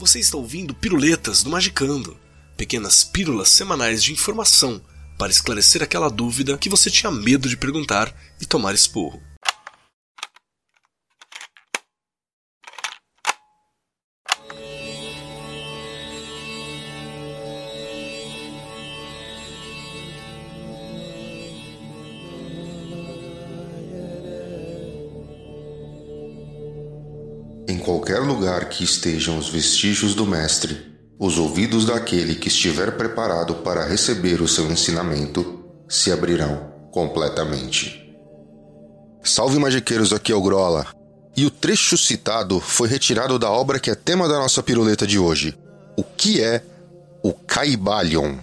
Você está ouvindo Piruletas do Magicando, pequenas pílulas semanais de informação para esclarecer aquela dúvida que você tinha medo de perguntar e tomar esporro. Em qualquer lugar que estejam os vestígios do Mestre, os ouvidos daquele que estiver preparado para receber o seu ensinamento se abrirão completamente. Salve magiqueiros, aqui é o Grola. E o trecho citado foi retirado da obra que é tema da nossa piruleta de hoje. O que é o Caibalion?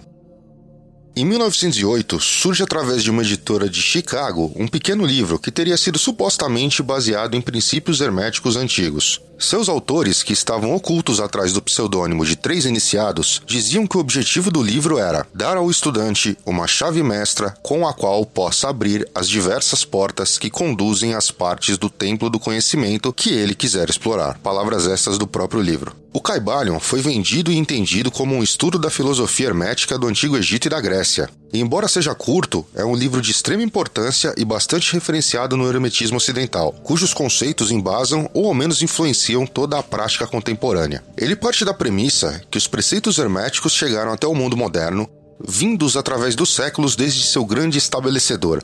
Em 1908, surge através de uma editora de Chicago um pequeno livro que teria sido supostamente baseado em princípios herméticos antigos. Seus autores, que estavam ocultos atrás do pseudônimo de três iniciados, diziam que o objetivo do livro era dar ao estudante uma chave mestra com a qual possa abrir as diversas portas que conduzem às partes do templo do conhecimento que ele quiser explorar. Palavras estas do próprio livro. O Caibalion foi vendido e entendido como um estudo da filosofia hermética do Antigo Egito e da Grécia. Embora seja curto, é um livro de extrema importância e bastante referenciado no hermetismo ocidental, cujos conceitos embasam ou ao menos influenciam toda a prática contemporânea. Ele parte da premissa que os preceitos herméticos chegaram até o mundo moderno, vindos através dos séculos desde seu grande estabelecedor,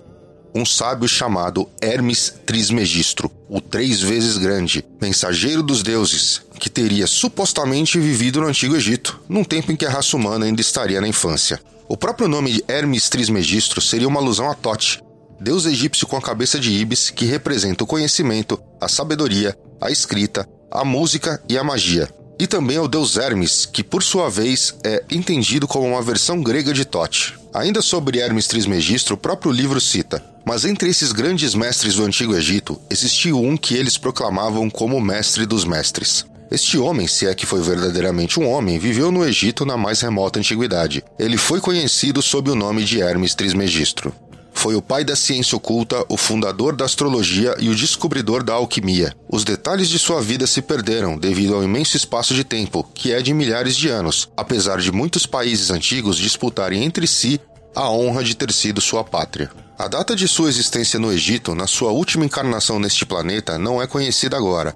um sábio chamado Hermes Trismegistro, o três vezes grande, mensageiro dos deuses, que teria supostamente vivido no Antigo Egito, num tempo em que a raça humana ainda estaria na infância. O próprio nome Hermes Trismegistro seria uma alusão a Tote, deus egípcio com a cabeça de Ibis que representa o conhecimento, a sabedoria, a escrita, a música e a magia. E também ao deus Hermes, que por sua vez é entendido como uma versão grega de Tote. Ainda sobre Hermes Trismegistro, o próprio livro cita: Mas entre esses grandes mestres do Antigo Egito, existiu um que eles proclamavam como mestre dos mestres. Este homem, se é que foi verdadeiramente um homem, viveu no Egito na mais remota antiguidade. Ele foi conhecido sob o nome de Hermes Trismegistro. Foi o pai da ciência oculta, o fundador da astrologia e o descobridor da alquimia. Os detalhes de sua vida se perderam devido ao imenso espaço de tempo, que é de milhares de anos, apesar de muitos países antigos disputarem entre si a honra de ter sido sua pátria. A data de sua existência no Egito, na sua última encarnação neste planeta, não é conhecida agora,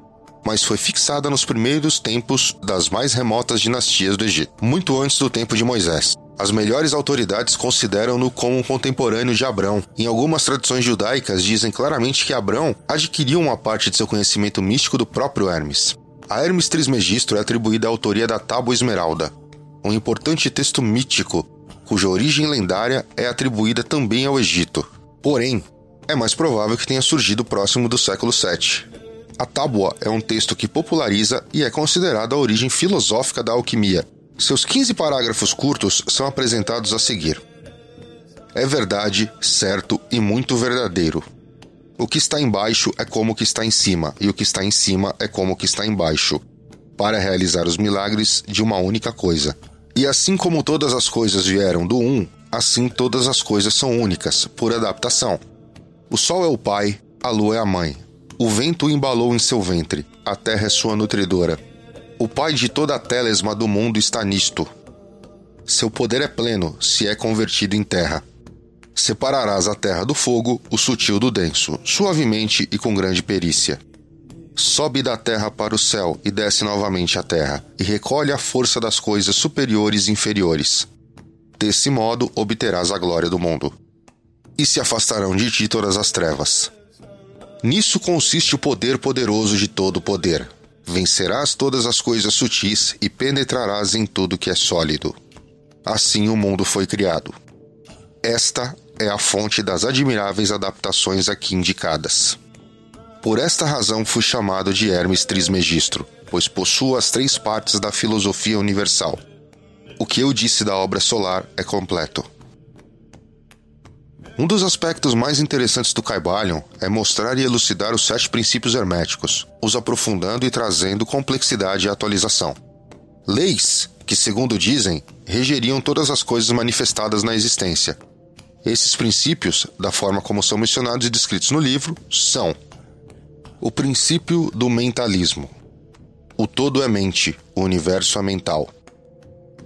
mas foi fixada nos primeiros tempos das mais remotas dinastias do Egito, muito antes do tempo de Moisés. As melhores autoridades consideram-no como um contemporâneo de Abrão. Em algumas tradições judaicas dizem claramente que Abrão adquiriu uma parte de seu conhecimento místico do próprio Hermes. A Hermes Trismegistro é atribuída a autoria da Tábua Esmeralda, um importante texto mítico cuja origem lendária é atribuída também ao Egito. Porém, é mais provável que tenha surgido próximo do século VII. A Tábua é um texto que populariza e é considerado a origem filosófica da alquimia, seus 15 parágrafos curtos são apresentados a seguir. É verdade, certo e muito verdadeiro. O que está embaixo é como o que está em cima, e o que está em cima é como o que está embaixo, para realizar os milagres de uma única coisa. E assim como todas as coisas vieram do um, assim todas as coisas são únicas, por adaptação. O sol é o pai, a lua é a mãe. O vento o embalou em seu ventre, a terra é sua nutridora. O Pai de toda a telesma do mundo está nisto. Seu poder é pleno, se é convertido em terra. Separarás a terra do fogo, o sutil do denso, suavemente e com grande perícia. Sobe da terra para o céu e desce novamente à terra, e recolhe a força das coisas superiores e inferiores. Desse modo obterás a glória do mundo. E se afastarão de ti todas as trevas. Nisso consiste o poder poderoso de todo poder vencerás todas as coisas sutis e penetrarás em tudo que é sólido. Assim o mundo foi criado. Esta é a fonte das admiráveis adaptações aqui indicadas. Por esta razão fui chamado de Hermes Trismegistro, pois possuo as três partes da filosofia universal. O que eu disse da obra solar é completo. Um dos aspectos mais interessantes do Caibalion é mostrar e elucidar os sete princípios herméticos, os aprofundando e trazendo complexidade e atualização. Leis que, segundo dizem, regeriam todas as coisas manifestadas na existência. Esses princípios, da forma como são mencionados e descritos no livro, são: o princípio do mentalismo. O todo é mente, o universo é mental.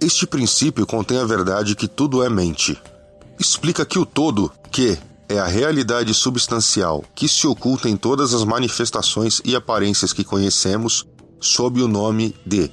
Este princípio contém a verdade que tudo é mente. Explica que o todo, que é a realidade substancial que se oculta em todas as manifestações e aparências que conhecemos, sob o nome de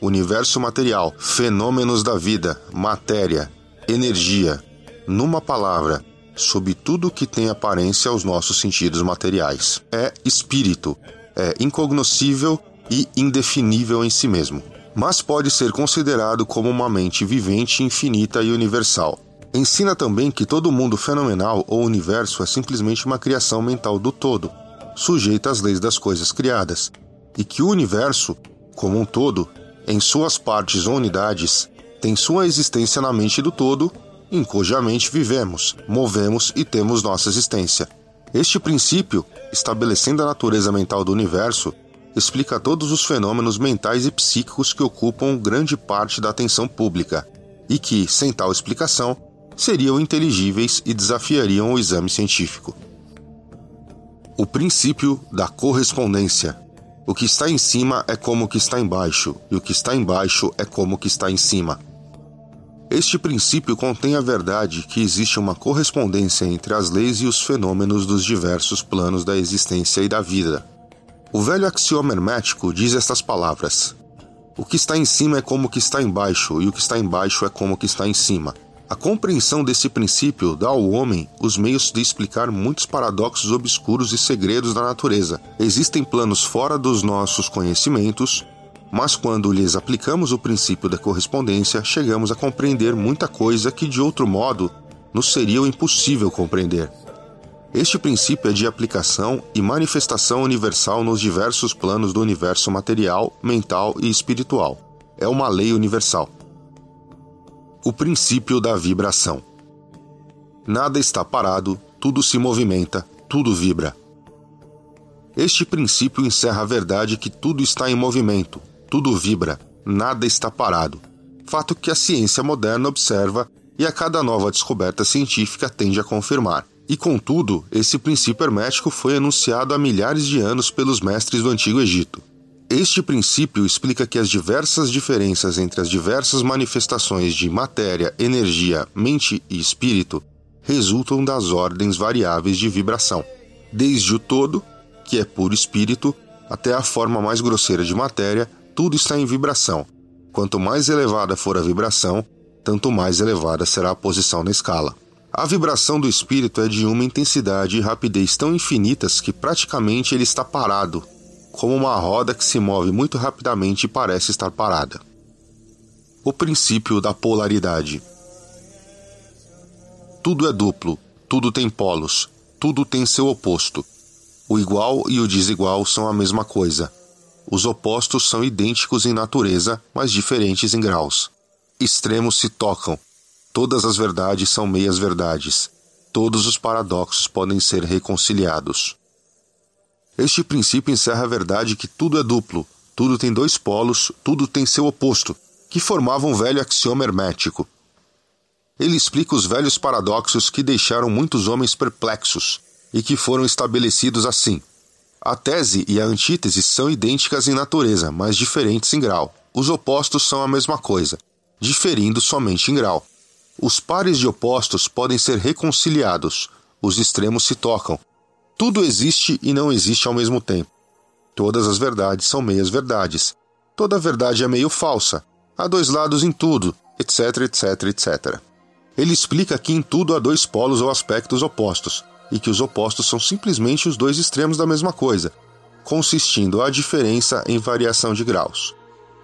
universo material, fenômenos da vida, matéria, energia, numa palavra, sob tudo que tem aparência aos nossos sentidos materiais. É espírito, é incognoscível e indefinível em si mesmo, mas pode ser considerado como uma mente vivente, infinita e universal. Ensina também que todo mundo fenomenal ou universo é simplesmente uma criação mental do todo, sujeita às leis das coisas criadas, e que o universo, como um todo, em suas partes ou unidades, tem sua existência na mente do todo, em cuja mente vivemos, movemos e temos nossa existência. Este princípio, estabelecendo a natureza mental do universo, explica todos os fenômenos mentais e psíquicos que ocupam grande parte da atenção pública, e que, sem tal explicação, seriam inteligíveis e desafiariam o exame científico. O princípio da correspondência. O que está em cima é como o que está embaixo, e o que está embaixo é como o que está em cima. Este princípio contém a verdade que existe uma correspondência entre as leis e os fenômenos dos diversos planos da existência e da vida. O velho axioma hermético diz estas palavras: O que está em cima é como o que está embaixo, e o que está embaixo é como o que está em cima. A compreensão desse princípio dá ao homem os meios de explicar muitos paradoxos obscuros e segredos da natureza. Existem planos fora dos nossos conhecimentos, mas quando lhes aplicamos o princípio da correspondência, chegamos a compreender muita coisa que de outro modo nos seria impossível compreender. Este princípio é de aplicação e manifestação universal nos diversos planos do universo material, mental e espiritual. É uma lei universal o princípio da vibração. Nada está parado, tudo se movimenta, tudo vibra. Este princípio encerra a verdade que tudo está em movimento, tudo vibra, nada está parado. Fato que a ciência moderna observa e a cada nova descoberta científica tende a confirmar. E contudo, esse princípio hermético foi enunciado há milhares de anos pelos mestres do Antigo Egito. Este princípio explica que as diversas diferenças entre as diversas manifestações de matéria, energia, mente e espírito resultam das ordens variáveis de vibração, desde o todo, que é puro espírito, até a forma mais grosseira de matéria, tudo está em vibração. Quanto mais elevada for a vibração, tanto mais elevada será a posição na escala. A vibração do espírito é de uma intensidade e rapidez tão infinitas que praticamente ele está parado, como uma roda que se move muito rapidamente e parece estar parada. O princípio da polaridade. Tudo é duplo, tudo tem polos, tudo tem seu oposto. O igual e o desigual são a mesma coisa. Os opostos são idênticos em natureza, mas diferentes em graus. Extremos se tocam. Todas as verdades são meias verdades. Todos os paradoxos podem ser reconciliados. Este princípio encerra a verdade que tudo é duplo, tudo tem dois polos, tudo tem seu oposto, que formavam um velho axioma hermético. Ele explica os velhos paradoxos que deixaram muitos homens perplexos e que foram estabelecidos assim. A tese e a antítese são idênticas em natureza, mas diferentes em grau. Os opostos são a mesma coisa, diferindo somente em grau. Os pares de opostos podem ser reconciliados, os extremos se tocam, tudo existe e não existe ao mesmo tempo. Todas as verdades são meias verdades. Toda verdade é meio falsa. Há dois lados em tudo, etc, etc, etc. Ele explica que em tudo há dois polos ou aspectos opostos, e que os opostos são simplesmente os dois extremos da mesma coisa, consistindo a diferença em variação de graus.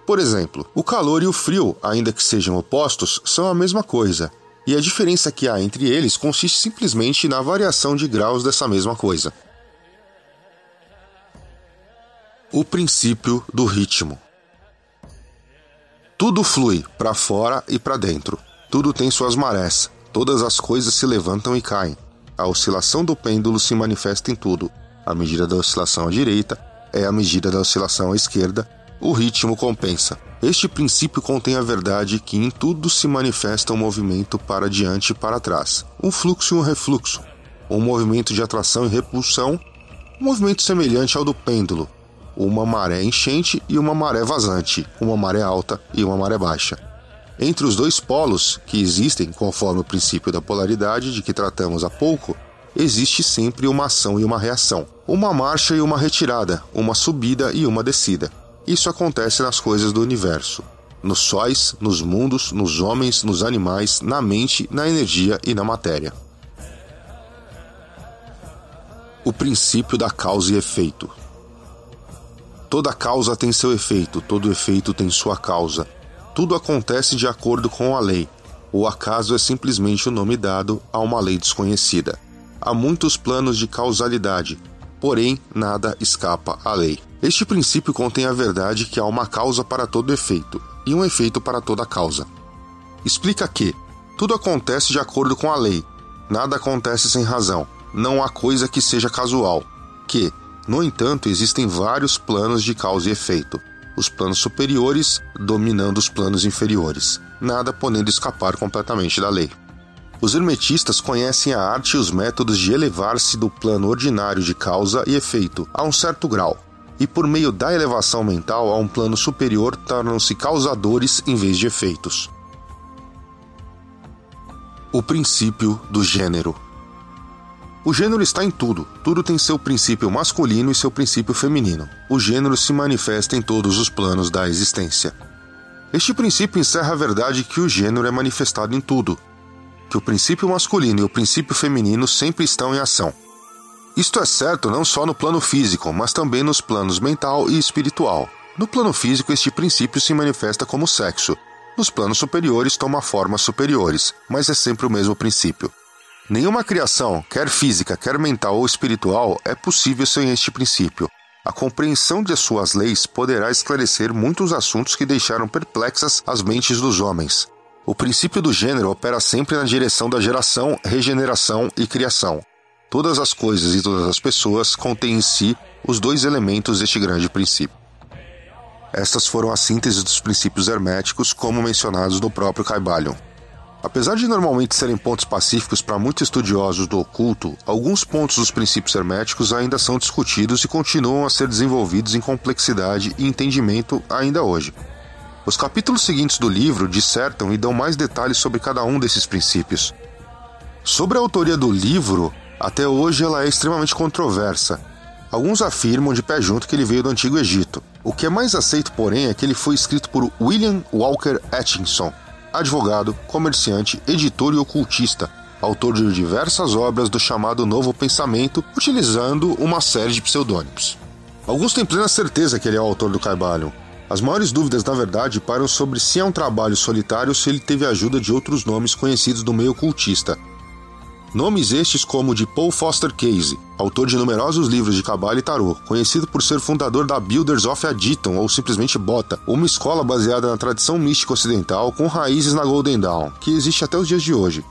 Por exemplo, o calor e o frio, ainda que sejam opostos, são a mesma coisa, e a diferença que há entre eles consiste simplesmente na variação de graus dessa mesma coisa. O princípio do ritmo. Tudo flui para fora e para dentro. Tudo tem suas marés. Todas as coisas se levantam e caem. A oscilação do pêndulo se manifesta em tudo. A medida da oscilação à direita é a medida da oscilação à esquerda. O ritmo compensa. Este princípio contém a verdade que em tudo se manifesta um movimento para diante e para trás, um fluxo e um refluxo, um movimento de atração e repulsão, um movimento semelhante ao do pêndulo, uma maré enchente e uma maré vazante, uma maré alta e uma maré baixa. Entre os dois polos que existem, conforme o princípio da polaridade de que tratamos há pouco, existe sempre uma ação e uma reação, uma marcha e uma retirada, uma subida e uma descida. Isso acontece nas coisas do universo, nos sóis, nos mundos, nos homens, nos animais, na mente, na energia e na matéria. O princípio da causa e efeito. Toda causa tem seu efeito, todo efeito tem sua causa. Tudo acontece de acordo com a lei. O acaso é simplesmente o nome dado a uma lei desconhecida. Há muitos planos de causalidade, porém nada escapa à lei. Este princípio contém a verdade que há uma causa para todo efeito e um efeito para toda causa. Explica que tudo acontece de acordo com a lei, nada acontece sem razão, não há coisa que seja casual, que no entanto, existem vários planos de causa e efeito, os planos superiores dominando os planos inferiores, nada podendo escapar completamente da lei. Os hermetistas conhecem a arte e os métodos de elevar-se do plano ordinário de causa e efeito a um certo grau, e por meio da elevação mental a um plano superior tornam-se causadores em vez de efeitos. O princípio do gênero. O gênero está em tudo. Tudo tem seu princípio masculino e seu princípio feminino. O gênero se manifesta em todos os planos da existência. Este princípio encerra a verdade que o gênero é manifestado em tudo, que o princípio masculino e o princípio feminino sempre estão em ação. Isto é certo não só no plano físico, mas também nos planos mental e espiritual. No plano físico, este princípio se manifesta como sexo. Nos planos superiores, toma formas superiores, mas é sempre o mesmo princípio. Nenhuma criação, quer física, quer mental ou espiritual, é possível sem este princípio. A compreensão de suas leis poderá esclarecer muitos assuntos que deixaram perplexas as mentes dos homens. O princípio do gênero opera sempre na direção da geração, regeneração e criação. Todas as coisas e todas as pessoas contêm em si os dois elementos deste grande princípio. Estas foram as sínteses dos princípios herméticos, como mencionados no próprio Caibalion. Apesar de normalmente serem pontos pacíficos para muitos estudiosos do oculto, alguns pontos dos princípios herméticos ainda são discutidos e continuam a ser desenvolvidos em complexidade e entendimento ainda hoje. Os capítulos seguintes do livro dissertam e dão mais detalhes sobre cada um desses princípios. Sobre a autoria do livro, até hoje ela é extremamente controversa. Alguns afirmam de pé junto que ele veio do Antigo Egito. O que é mais aceito, porém, é que ele foi escrito por William Walker Atkinson, advogado, comerciante, editor e ocultista, autor de diversas obras do chamado Novo Pensamento, utilizando uma série de pseudônimos. Alguns têm plena certeza que ele é o autor do Caibalion. As maiores dúvidas, na verdade, param sobre se é um trabalho solitário ou se ele teve a ajuda de outros nomes conhecidos do meio ocultista, Nomes estes como de Paul Foster Case, autor de numerosos livros de cabala e tarô, conhecido por ser fundador da Builders of Aditon ou simplesmente Bota, uma escola baseada na tradição mística ocidental com raízes na Golden Dawn, que existe até os dias de hoje.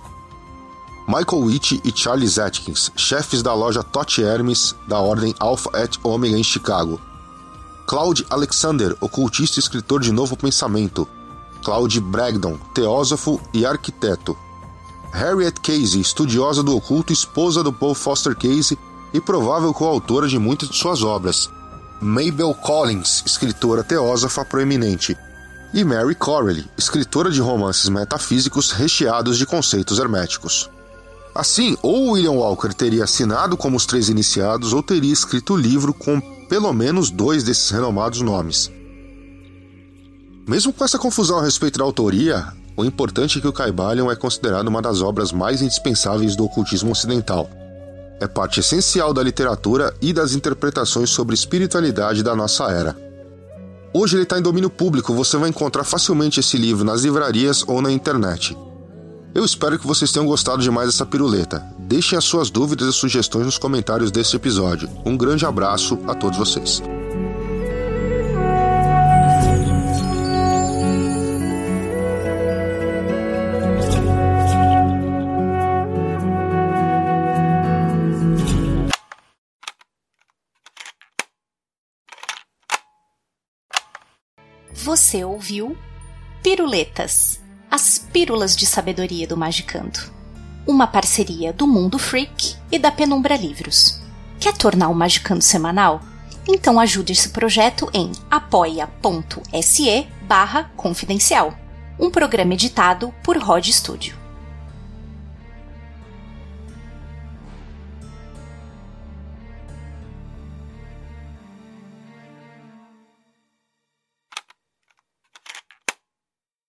Michael Witt e Charles Atkins, chefes da loja Tot Hermes da ordem Alpha et Omega em Chicago. Claude Alexander, ocultista e escritor de Novo Pensamento. Claude Bragdon, teósofo e arquiteto. Harriet Casey, estudiosa do oculto, esposa do Paul Foster Casey e provável coautora de muitas de suas obras. Mabel Collins, escritora teósofa proeminente. E Mary Corelli, escritora de romances metafísicos recheados de conceitos herméticos. Assim, ou William Walker teria assinado como os três iniciados, ou teria escrito o livro com pelo menos dois desses renomados nomes. Mesmo com essa confusão a respeito da autoria, o importante é que o Caibalion é considerado uma das obras mais indispensáveis do ocultismo ocidental. É parte essencial da literatura e das interpretações sobre espiritualidade da nossa era. Hoje ele está em domínio público, você vai encontrar facilmente esse livro nas livrarias ou na internet. Eu espero que vocês tenham gostado demais dessa piruleta. Deixem as suas dúvidas e sugestões nos comentários deste episódio. Um grande abraço a todos vocês. Você ouviu Piruletas, as pílulas de sabedoria do Magicando. Uma parceria do Mundo Freak e da Penumbra Livros. Quer tornar o Magicando semanal? Então ajude esse projeto em apoia.se barra confidencial. Um programa editado por Rod Studio.